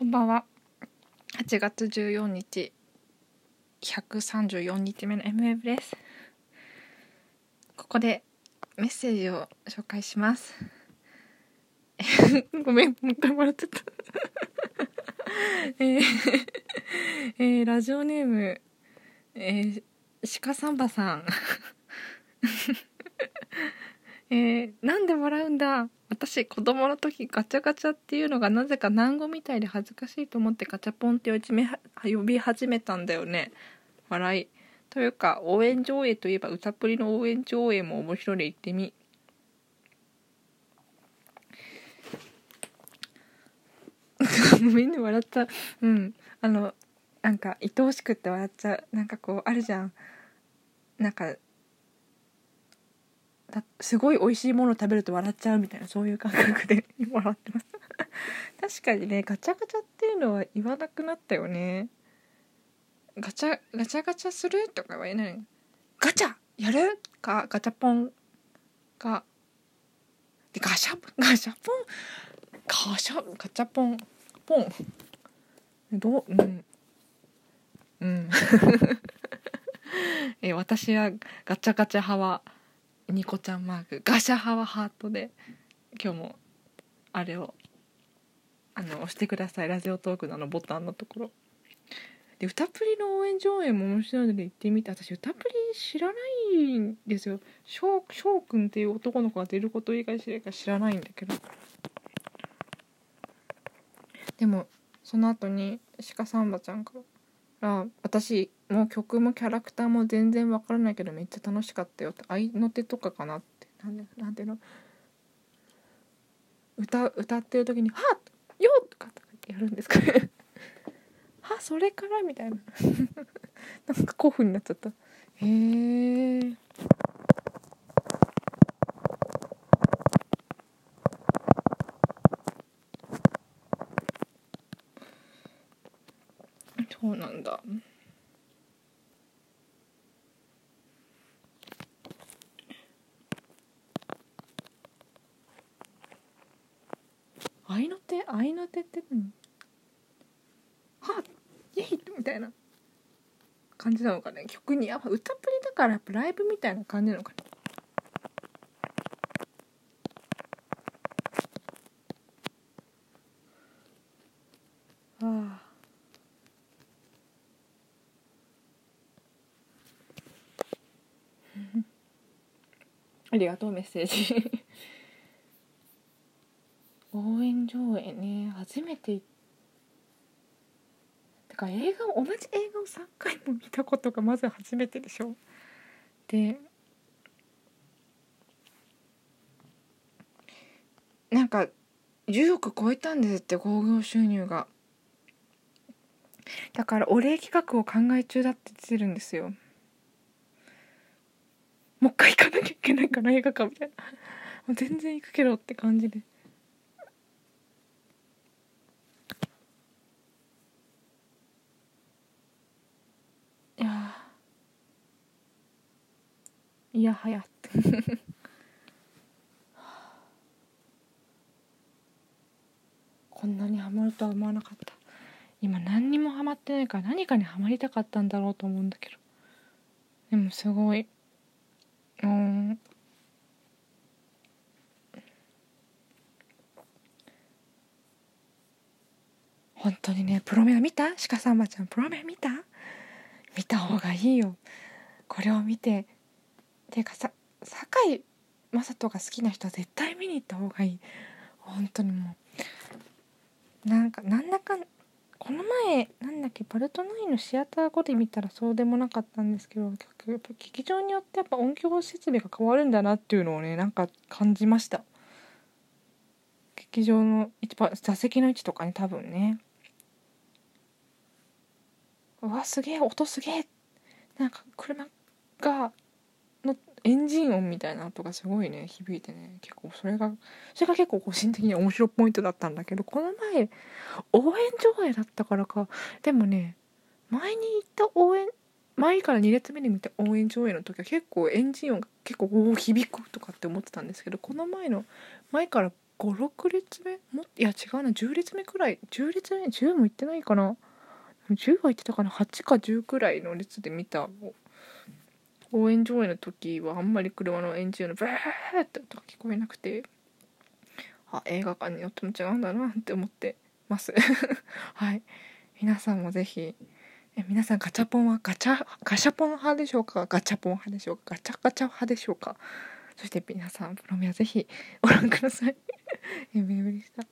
こんばんは。8月14日、134日目の MF です。ここでメッセージを紹介します。ごめん、もう一回笑っちゃった。えーえーラジオネーム、えー、鹿サンバさん。えーなんで笑うんだ？私子供の時ガチャガチャっていうのがなぜか難語みたいで恥ずかしいと思ってガチャポンって呼び始めたんだよね。笑い。というか応援上映といえば歌プリの応援上映も面白いで言ってみ。ごめんね笑っちゃう。うん。あのなんか愛おしくって笑っちゃう。なんかこうあるじゃん。なんかすごい美味しいもの食べると笑っちゃうみたいなそういう感覚で 笑ってます。確かにねガチャガチャっていうのは言わなくなったよね。ガチャガチャガチャするとかは言えない。ガチャ!やる?かガチャポン。か。でガシャガシャポン?ガシャガチャポン。ポン。どううん。うん。え私はガチャガチャ派はニコちゃんマーク。ガシャ派はハートで。今日もあれをあの押してください。ラジオトークのあのボタンのところ。で歌プリの応援上映も面白いので行ってみて。私歌プリ知らないんですよ。翔くんっていう男の子が出ること以外知ら知らないんだけど。でもその後に鹿サンバちゃんから私もう曲もキャラクターも全然わからないけどめっちゃ楽しかったよって。合いの手とかかなって。なんでなんていうの？歌歌ってる時に「はっ！よっ!」とかってやるんですかね。はそれから？みたいな。なんか古風になっちゃった。へえそうなんだ。合いの手？合いの手って何？はっイエイ！みたいな。感じなのかね？曲にやっぱ歌プリだからやっぱライブみたいな感じなのかなああ。ありがとうメッセージ。応援上映ね。初めて。だから映画を同じ映画を3回も見たことがまず初めてでしょ。でなんか10億超えたんですって興行収入が。だからお礼企画を考え中だって言ってるんですよ。もう一回行かなきゃいけないから映画館みたいな。もう全然行くけどって感じで。いやいやはやって。こんなにハマるとは思わなかった。今何にもハマってないから何かにハマりたかったんだろうと思うんだけど。でもすごい。うん。本当にねプロメア見た？鹿さんまちゃん。プロメア見た？見た方がいいよ。これを見て。ていうかさ堺雅人が好きな人は絶対見に行った方がいい。本当にもう。なんかなんだかんこの前なんだっけバルトナインのシアター後で見たらそうでもなかったんですけどやっぱ劇場によってやっぱ音響設備が変わるんだなっていうのをねなんか感じました。劇場の一番座席の位置とかね多分ね。うわすげえ音すげえ。なんか車がエンジン音みたいな音がすごいね響いてね。結構それがそれが結構個人的に面白いポイントだったんだけどこの前応援上映だったからか。でもね前に行った応援前から2列目に見た応援上映の時は結構エンジン音が結構おー響くとかって思ってたんですけどこの前の前から56列目もいや違うな10列目くらい10列目10も行ってないかな。10は行ってたかな8か10くらいの列で見た応援上映の時はあんまり車のエンジンのブーって音が聞こえなくてあ映画館によっても違うんだなって思ってます。はい。皆さんもぜひえ皆さんガチャポンはガチャガシャポン派でしょうか？ガチャポン派でしょうか？ガチャガチャ派でしょうか？そして皆さんプロミアぜひご覧ください。えメールでした。